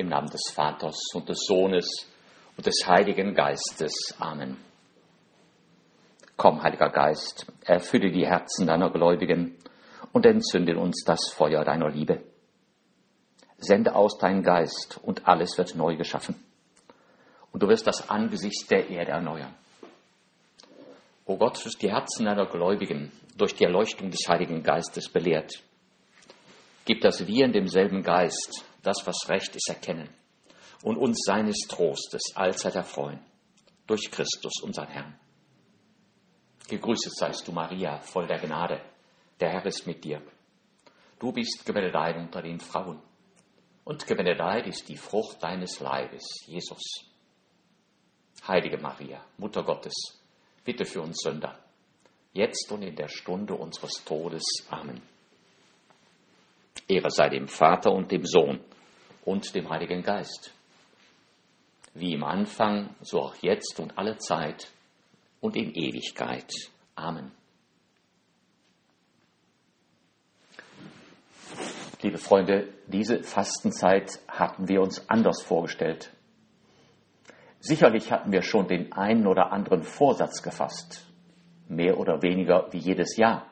Im Namen des Vaters und des Sohnes und des Heiligen Geistes. Amen. Komm, Heiliger Geist, erfülle die Herzen deiner Gläubigen und entzünde uns das Feuer deiner Liebe. Sende aus deinen Geist und alles wird neu geschaffen. Und du wirst das Angesicht der Erde erneuern. O Gott, du die Herzen deiner Gläubigen durch die Erleuchtung des Heiligen Geistes belehrt. Gib, dass wir in demselben Geist das, was recht ist, erkennen und uns seines Trostes allzeit erfreuen. Durch Christus, unseren Herrn. Gegrüßet seist du, Maria, voll der Gnade. Der Herr ist mit dir. Du bist gebenedeit unter den Frauen. Und gebenedeit ist die Frucht deines Leibes, Jesus. Heilige Maria, Mutter Gottes, bitte für uns Sünder, jetzt und in der Stunde unseres Todes. Amen. Ehre sei dem Vater und dem Sohn und dem Heiligen Geist, wie im Anfang, so auch jetzt und alle Zeit und in Ewigkeit. Amen. Liebe Freunde, diese Fastenzeit hatten wir uns anders vorgestellt. Sicherlich hatten wir schon den einen oder anderen Vorsatz gefasst, mehr oder weniger wie jedes Jahr.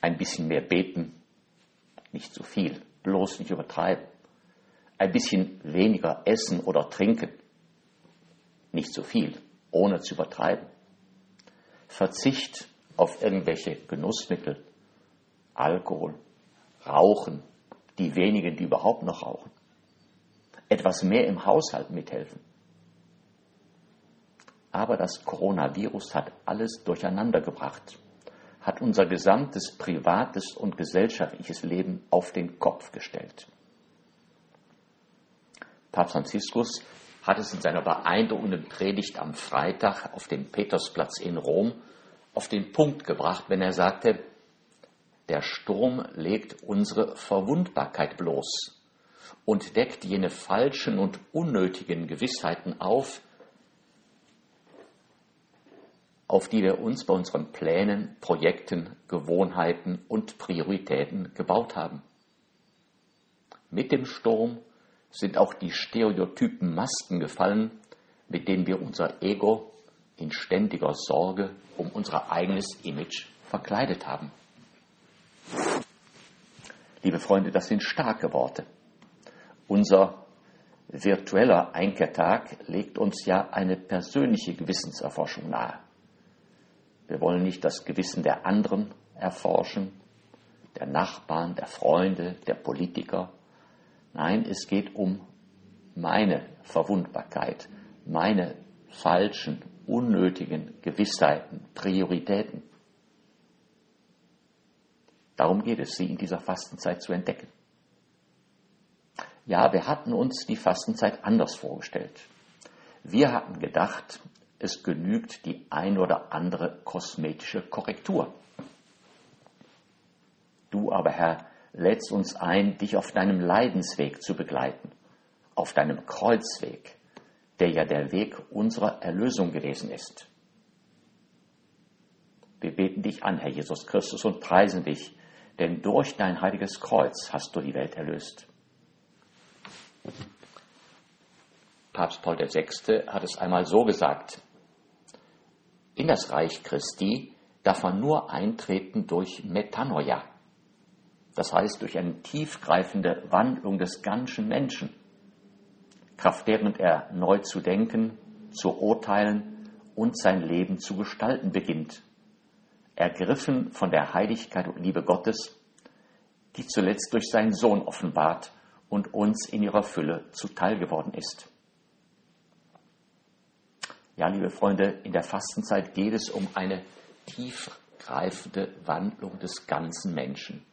Ein bisschen mehr beten, nicht zu viel, bloß nicht übertreiben. Ein bisschen weniger essen oder trinken, nicht zu viel, ohne zu übertreiben. Verzicht auf irgendwelche Genussmittel, Alkohol, Rauchen, die wenigen, die überhaupt noch rauchen. Etwas mehr im Haushalt mithelfen. Aber das Coronavirus hat alles durcheinander gebracht hat unser gesamtes privates und gesellschaftliches Leben auf den Kopf gestellt. Papst Franziskus hat es in seiner beeindruckenden Predigt am Freitag auf dem Petersplatz in Rom auf den Punkt gebracht, wenn er sagte, der Sturm legt unsere Verwundbarkeit bloß und deckt jene falschen und unnötigen Gewissheiten auf, auf die wir uns bei unseren Plänen, Projekten, Gewohnheiten und Prioritäten gebaut haben. Mit dem Sturm sind auch die stereotypen Masken gefallen, mit denen wir unser Ego in ständiger Sorge um unser eigenes Image verkleidet haben. Liebe Freunde, das sind starke Worte. Unser virtueller Einkehrtag legt uns ja eine persönliche Gewissenserforschung nahe. Wir wollen nicht das Gewissen der anderen erforschen, der Nachbarn, der Freunde, der Politiker. Nein, es geht um meine Verwundbarkeit, meine falschen, unnötigen Gewissheiten, Prioritäten. Darum geht es, sie in dieser Fastenzeit zu entdecken. Ja, wir hatten uns die Fastenzeit anders vorgestellt. Wir hatten gedacht, es genügt die ein oder andere kosmetische Korrektur. Du aber, Herr, lädst uns ein, dich auf deinem Leidensweg zu begleiten, auf deinem Kreuzweg, der ja der Weg unserer Erlösung gewesen ist. Wir beten dich an, Herr Jesus Christus, und preisen dich, denn durch dein heiliges Kreuz hast du die Welt erlöst. Papst Paul VI. hat es einmal so gesagt, in das Reich Christi darf man nur eintreten durch Metanoia, das heißt durch eine tiefgreifende Wandlung des ganzen Menschen, kraft während er neu zu denken, zu urteilen und sein Leben zu gestalten beginnt, ergriffen von der Heiligkeit und Liebe Gottes, die zuletzt durch seinen Sohn offenbart und uns in ihrer Fülle zuteil geworden ist. Ja, liebe Freunde, in der Fastenzeit geht es um eine tiefgreifende Wandlung des ganzen Menschen.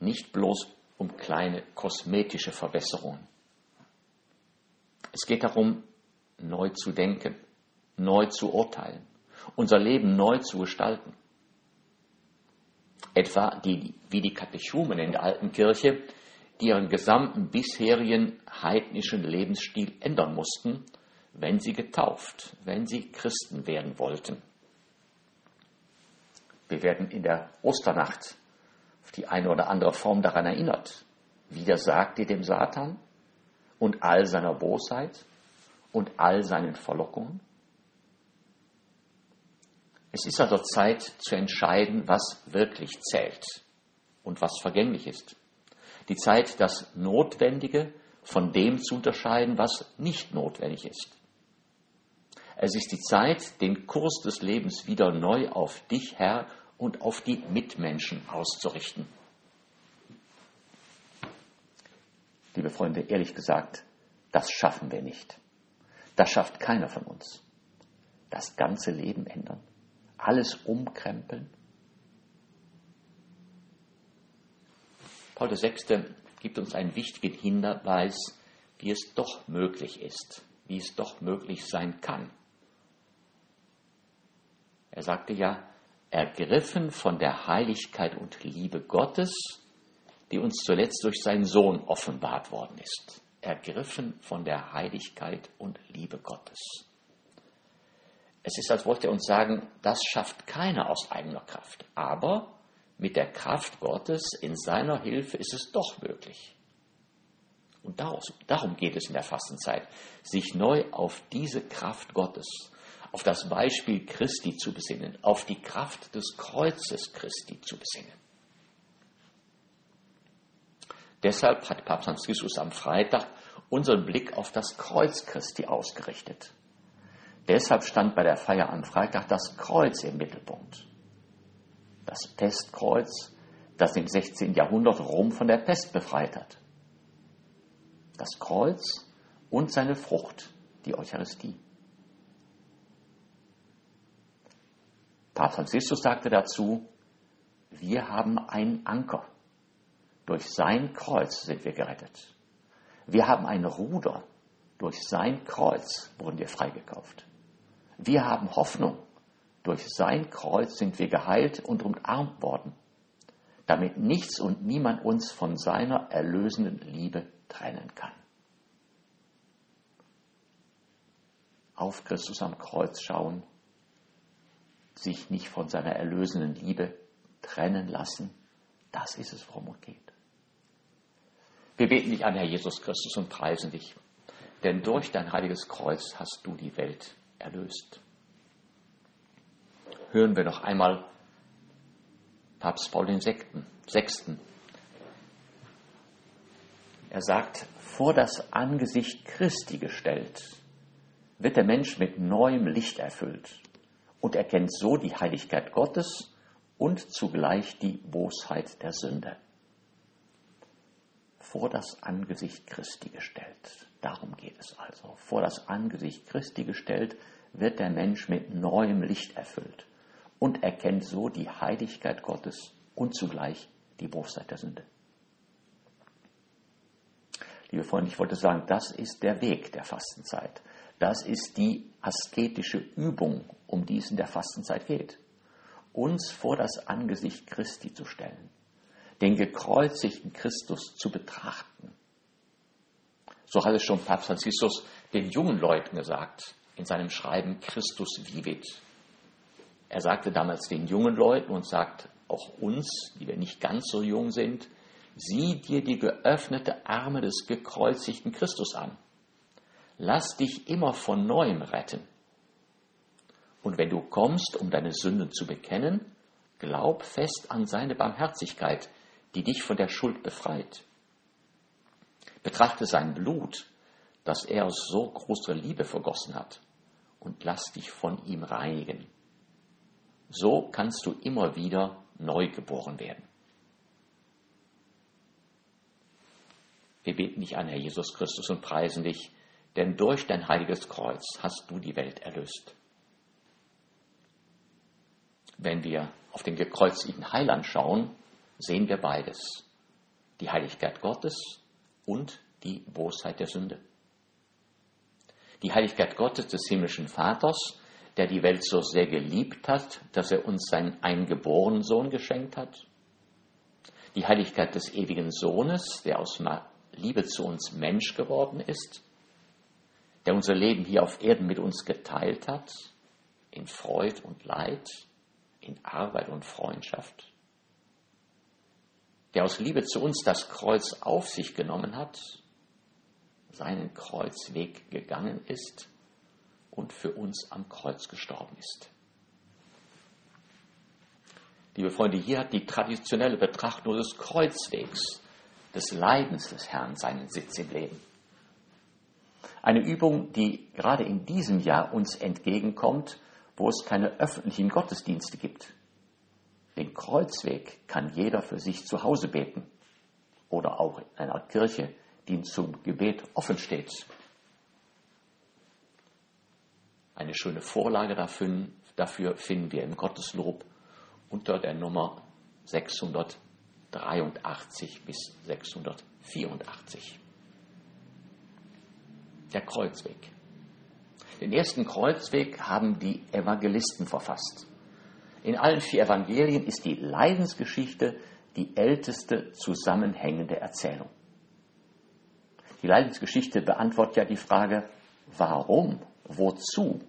Nicht bloß um kleine kosmetische Verbesserungen. Es geht darum, neu zu denken, neu zu urteilen, unser Leben neu zu gestalten. Etwa die, wie die Katechumen in der alten Kirche, die ihren gesamten bisherigen heidnischen Lebensstil ändern mussten wenn sie getauft, wenn sie Christen werden wollten. Wir werden in der Osternacht auf die eine oder andere Form daran erinnert. Wieder sagt ihr dem Satan, und all seiner Bosheit und all seinen Verlockungen? Es ist also Zeit zu entscheiden, was wirklich zählt und was vergänglich ist. Die Zeit, das Notwendige von dem zu unterscheiden, was nicht notwendig ist. Es ist die Zeit, den Kurs des Lebens wieder neu auf dich, Herr, und auf die Mitmenschen auszurichten. Liebe Freunde, ehrlich gesagt, das schaffen wir nicht. Das schafft keiner von uns. Das ganze Leben ändern, alles umkrempeln. Paul VI. gibt uns einen wichtigen Hinweis, wie es doch möglich ist, wie es doch möglich sein kann. Er sagte ja, ergriffen von der Heiligkeit und Liebe Gottes, die uns zuletzt durch seinen Sohn offenbart worden ist. Ergriffen von der Heiligkeit und Liebe Gottes. Es ist, als wollte er uns sagen, das schafft keiner aus eigener Kraft. Aber mit der Kraft Gottes in seiner Hilfe ist es doch möglich. Und darum geht es in der Fastenzeit, sich neu auf diese Kraft Gottes, auf das Beispiel Christi zu besinnen, auf die Kraft des Kreuzes Christi zu besinnen. Deshalb hat Papst Franziskus am Freitag unseren Blick auf das Kreuz Christi ausgerichtet. Deshalb stand bei der Feier am Freitag das Kreuz im Mittelpunkt. Das Pestkreuz, das im 16. Jahrhundert Rom von der Pest befreit hat. Das Kreuz und seine Frucht, die Eucharistie. Papst Franziskus sagte dazu, wir haben einen Anker. Durch sein Kreuz sind wir gerettet. Wir haben ein Ruder. Durch sein Kreuz wurden wir freigekauft. Wir haben Hoffnung. Durch sein Kreuz sind wir geheilt und umarmt worden, damit nichts und niemand uns von seiner erlösenden Liebe trennen kann. Auf Christus am Kreuz schauen, sich nicht von seiner erlösenden Liebe trennen lassen, das ist es, worum es geht. Wir beten dich an, Herr Jesus Christus, und preisen dich, denn durch dein heiliges Kreuz hast du die Welt erlöst. Hören wir noch einmal Papst Paul VI. Er sagt, vor das Angesicht Christi gestellt, wird der Mensch mit neuem Licht erfüllt und erkennt so die Heiligkeit Gottes und zugleich die Bosheit der Sünde vor das Angesicht Christi gestellt. Darum geht es also. Vor das Angesicht Christi gestellt wird der Mensch mit neuem Licht erfüllt und erkennt so die Heiligkeit Gottes und zugleich die Bosheit der Sünde. Liebe Freunde, ich wollte sagen, das ist der Weg der Fastenzeit. Das ist die asketische Übung, um die es in der Fastenzeit geht. Uns vor das Angesicht Christi zu stellen den gekreuzigten Christus zu betrachten. So hat es schon Papst Franziskus den jungen Leuten gesagt in seinem Schreiben Christus vivit. Er sagte damals den jungen Leuten und sagt auch uns, die wir nicht ganz so jung sind, sieh dir die geöffnete Arme des gekreuzigten Christus an. Lass dich immer von neuem retten. Und wenn du kommst, um deine Sünden zu bekennen, glaub fest an seine Barmherzigkeit, die dich von der Schuld befreit. Betrachte sein Blut, das er aus so großer Liebe vergossen hat, und lass dich von ihm reinigen. So kannst du immer wieder neu geboren werden. Wir beten dich an, Herr Jesus Christus, und preisen dich, denn durch dein heiliges Kreuz hast du die Welt erlöst. Wenn wir auf den gekreuzigten Heiland schauen, sehen wir beides. Die Heiligkeit Gottes und die Bosheit der Sünde. Die Heiligkeit Gottes des himmlischen Vaters, der die Welt so sehr geliebt hat, dass er uns seinen eingeborenen Sohn geschenkt hat. Die Heiligkeit des ewigen Sohnes, der aus Liebe zu uns Mensch geworden ist, der unser Leben hier auf Erden mit uns geteilt hat, in Freud und Leid, in Arbeit und Freundschaft der aus Liebe zu uns das Kreuz auf sich genommen hat, seinen Kreuzweg gegangen ist und für uns am Kreuz gestorben ist. Liebe Freunde, hier hat die traditionelle Betrachtung des Kreuzwegs, des Leidens des Herrn seinen Sitz im Leben. Eine Übung, die gerade in diesem Jahr uns entgegenkommt, wo es keine öffentlichen Gottesdienste gibt. Den Kreuzweg kann jeder für sich zu Hause beten oder auch in einer Kirche, die zum Gebet offen steht. Eine schöne Vorlage dafür, finden wir im Gotteslob unter der Nummer 683 bis 684. Der Kreuzweg. Den ersten Kreuzweg haben die Evangelisten verfasst. In allen vier Evangelien ist die Leidensgeschichte die älteste zusammenhängende Erzählung. Die Leidensgeschichte beantwortet ja die Frage, warum, wozu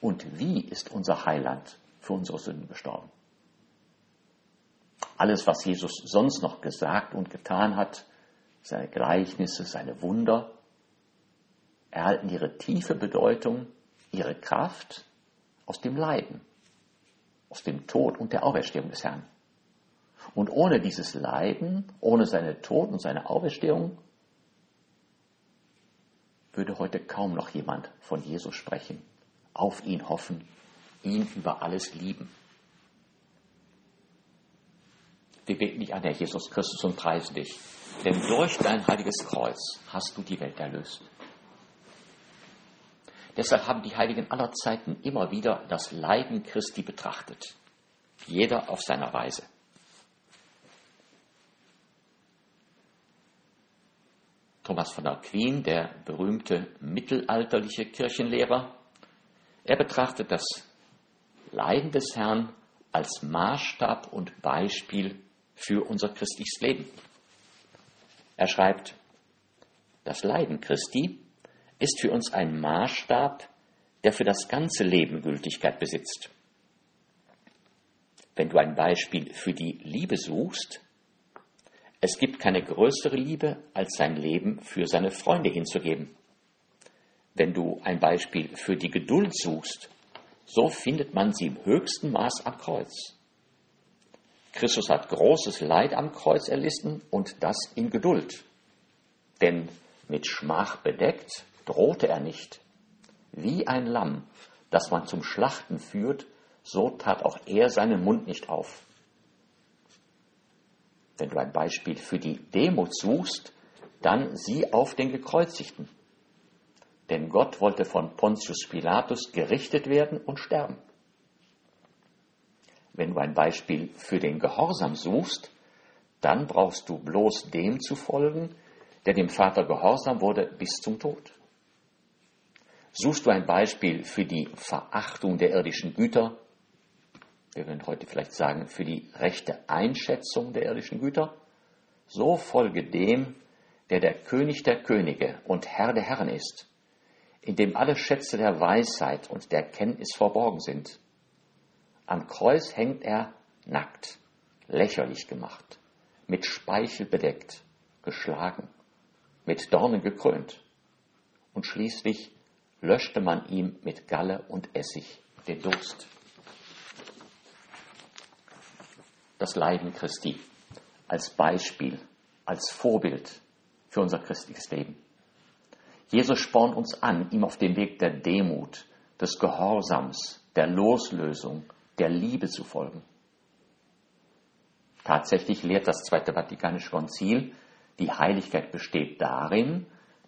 und wie ist unser Heiland für unsere Sünden gestorben. Alles, was Jesus sonst noch gesagt und getan hat, seine Gleichnisse, seine Wunder, erhalten ihre tiefe Bedeutung, ihre Kraft aus dem Leiden, aus dem Tod und der Auferstehung des Herrn. Und ohne dieses Leiden, ohne seine Tod und seine Auferstehung, würde heute kaum noch jemand von Jesus sprechen, auf ihn hoffen, ihn über alles lieben. Wir beten dich an, Herr Jesus Christus, und preisen dich, denn durch dein heiliges Kreuz hast du die Welt erlöst. Deshalb haben die Heiligen aller Zeiten immer wieder das Leiden Christi betrachtet, jeder auf seiner Weise. Thomas von Aquin, der berühmte mittelalterliche Kirchenlehrer, er betrachtet das Leiden des Herrn als Maßstab und Beispiel für unser christliches Leben. Er schreibt, das Leiden Christi ist für uns ein Maßstab, der für das ganze Leben Gültigkeit besitzt. Wenn du ein Beispiel für die Liebe suchst, es gibt keine größere Liebe, als sein Leben für seine Freunde hinzugeben. Wenn du ein Beispiel für die Geduld suchst, so findet man sie im höchsten Maß am Kreuz. Christus hat großes Leid am Kreuz erlitten und das in Geduld. Denn mit Schmach bedeckt drohte er nicht. Wie ein Lamm, das man zum Schlachten führt, so tat auch er seinen Mund nicht auf. Wenn du ein Beispiel für die Demut suchst, dann sieh auf den Gekreuzigten. Denn Gott wollte von Pontius Pilatus gerichtet werden und sterben. Wenn du ein Beispiel für den Gehorsam suchst, dann brauchst du bloß dem zu folgen, der dem Vater gehorsam wurde bis zum Tod. Suchst du ein Beispiel für die Verachtung der irdischen Güter, wir würden heute vielleicht sagen, für die rechte Einschätzung der irdischen Güter, so folge dem, der der König der Könige und Herr der Herren ist, in dem alle Schätze der Weisheit und der Kenntnis verborgen sind. Am Kreuz hängt er nackt, lächerlich gemacht, mit Speichel bedeckt, geschlagen, mit Dornen gekrönt. Und schließlich löschte man ihm mit Galle und Essig den Durst. das Leiden Christi als Beispiel, als Vorbild für unser christliches Leben. Jesus spornt uns an, ihm auf dem Weg der Demut, des Gehorsams, der Loslösung, der Liebe zu folgen. Tatsächlich lehrt das Zweite Vatikanische Konzil, die Heiligkeit besteht darin,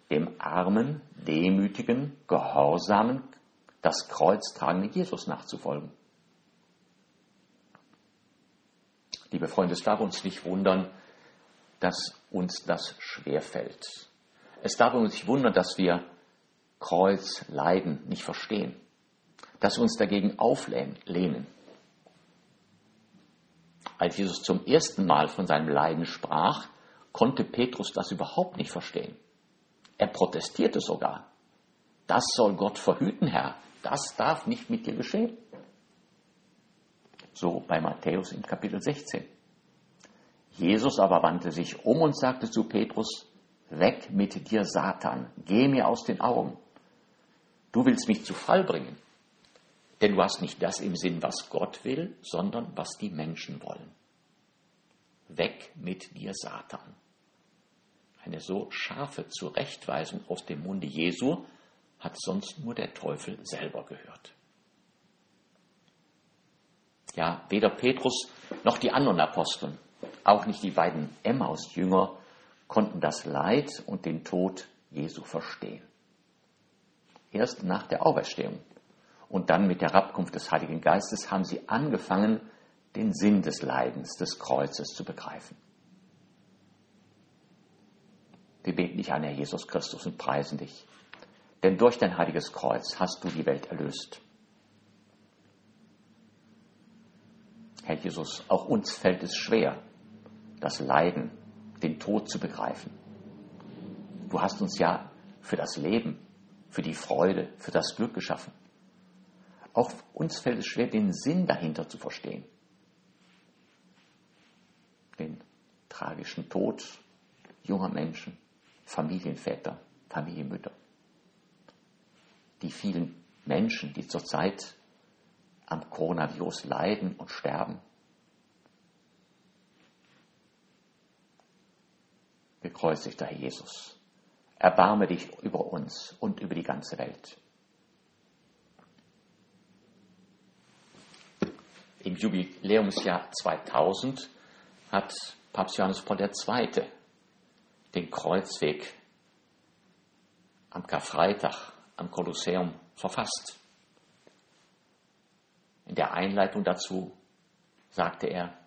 dem armen, demütigen, gehorsamen, das Kreuz tragenden Jesus nachzufolgen. Liebe Freunde, es darf uns nicht wundern, dass uns das schwerfällt. Es darf uns nicht wundern, dass wir Kreuz, Leiden nicht verstehen, dass wir uns dagegen auflehnen. Als Jesus zum ersten Mal von seinem Leiden sprach, konnte Petrus das überhaupt nicht verstehen. Er protestierte sogar. Das soll Gott verhüten, Herr. Das darf nicht mit dir geschehen. So bei Matthäus im Kapitel 16. Jesus aber wandte sich um und sagte zu Petrus, Weg mit dir, Satan, geh mir aus den Augen. Du willst mich zu Fall bringen, denn du hast nicht das im Sinn, was Gott will, sondern was die Menschen wollen. Weg mit dir, Satan. Eine so scharfe Zurechtweisung aus dem Munde Jesu hat sonst nur der Teufel selber gehört. Ja, weder Petrus noch die anderen Aposteln, auch nicht die beiden Emmaus-Jünger, konnten das Leid und den Tod Jesu verstehen. Erst nach der Auferstehung und dann mit der Herabkunft des Heiligen Geistes haben sie angefangen, den Sinn des Leidens, des Kreuzes zu begreifen. Wir beten dich an, Herr Jesus Christus, und preisen dich. Denn durch dein heiliges Kreuz hast du die Welt erlöst. Herr Jesus, auch uns fällt es schwer, das Leiden, den Tod zu begreifen. Du hast uns ja für das Leben, für die Freude, für das Glück geschaffen. Auch uns fällt es schwer, den Sinn dahinter zu verstehen. Den tragischen Tod junger Menschen, Familienväter, Familienmütter. Die vielen Menschen, die zurzeit am Coronavirus leiden und sterben. Gekreuzigter Herr Jesus, erbarme dich über uns und über die ganze Welt. Im Jubiläumsjahr 2000 hat Papst Johannes Paul II. Den Kreuzweg am Karfreitag am Kolosseum verfasst. In der Einleitung dazu sagte er,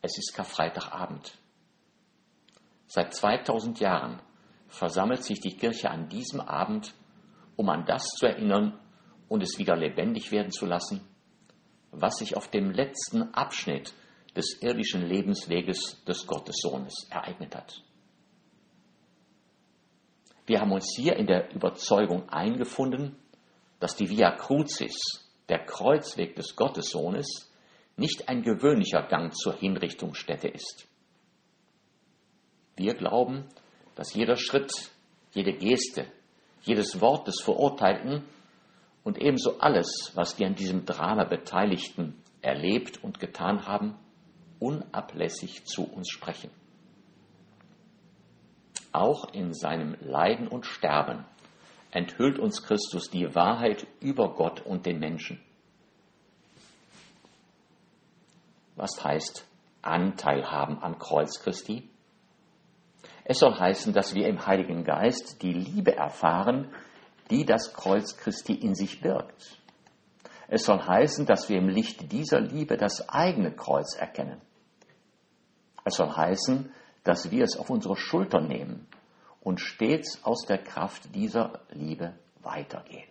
es ist Karfreitagabend. Seit 2000 Jahren versammelt sich die Kirche an diesem Abend, um an das zu erinnern und es wieder lebendig werden zu lassen, was sich auf dem letzten Abschnitt des irdischen Lebensweges des Gottessohnes ereignet hat. Wir haben uns hier in der Überzeugung eingefunden, dass die Via Crucis der Kreuzweg des Gottessohnes nicht ein gewöhnlicher Gang zur Hinrichtungsstätte ist. Wir glauben, dass jeder Schritt, jede Geste, jedes Wort des Verurteilten und ebenso alles, was die an diesem Drama Beteiligten erlebt und getan haben, unablässig zu uns sprechen. Auch in seinem Leiden und Sterben enthüllt uns Christus die Wahrheit über Gott und den Menschen. Was heißt Anteil haben am Kreuz Christi? Es soll heißen, dass wir im Heiligen Geist die Liebe erfahren, die das Kreuz Christi in sich birgt. Es soll heißen, dass wir im Licht dieser Liebe das eigene Kreuz erkennen. Es soll heißen, dass wir es auf unsere Schulter nehmen und stets aus der Kraft dieser Liebe weitergehen.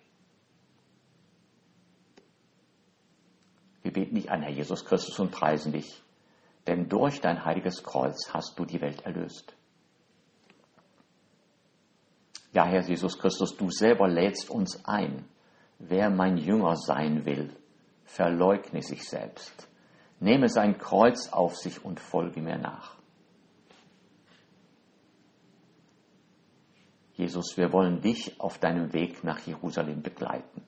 Wir beten dich an, Herr Jesus Christus, und preisen dich, denn durch dein heiliges Kreuz hast du die Welt erlöst. Ja, Herr Jesus Christus, du selber lädst uns ein. Wer mein Jünger sein will, verleugne sich selbst, nehme sein Kreuz auf sich und folge mir nach. Jesus, wir wollen dich auf deinem Weg nach Jerusalem begleiten,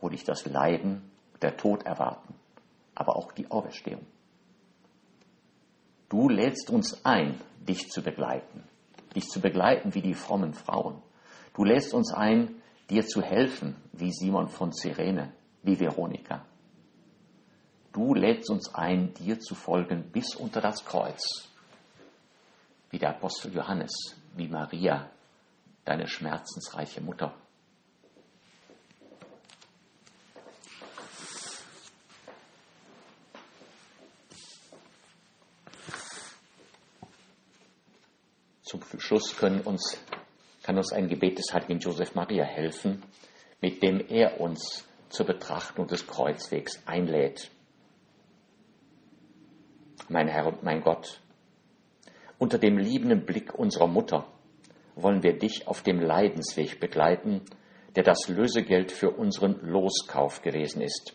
wo dich das Leiden, der Tod erwarten, aber auch die Auferstehung. Du lädst uns ein, dich zu begleiten, dich zu begleiten wie die frommen Frauen. Du lädst uns ein, dir zu helfen, wie Simon von Cyrene, wie Veronika. Du lädst uns ein, dir zu folgen bis unter das Kreuz, wie der Apostel Johannes, wie Maria, deine schmerzensreiche Mutter. Zum Schluss können uns, kann uns ein Gebet des heiligen Josef Maria helfen, mit dem er uns zur Betrachtung des Kreuzwegs einlädt. Mein Herr und mein Gott, unter dem liebenden Blick unserer Mutter wollen wir dich auf dem Leidensweg begleiten, der das Lösegeld für unseren Loskauf gewesen ist.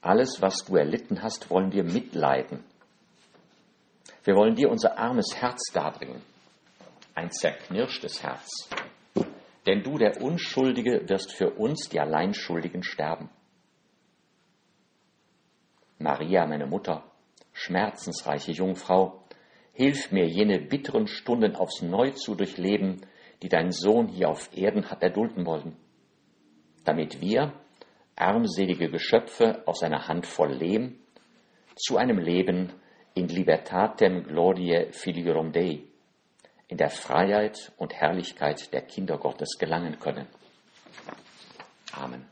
Alles, was du erlitten hast, wollen wir mitleiden. Wir wollen dir unser armes Herz darbringen, ein zerknirschtes Herz. Denn du, der Unschuldige, wirst für uns, die Alleinschuldigen, sterben. Maria, meine Mutter, schmerzensreiche Jungfrau, hilf mir, jene bitteren Stunden aufs Neue zu durchleben, die dein Sohn hier auf Erden hat erdulden wollen, damit wir, armselige Geschöpfe aus einer Handvoll Lehm, zu einem Leben in libertatem gloriae filiorum Dei, in der Freiheit und Herrlichkeit der Kinder Gottes gelangen können. Amen.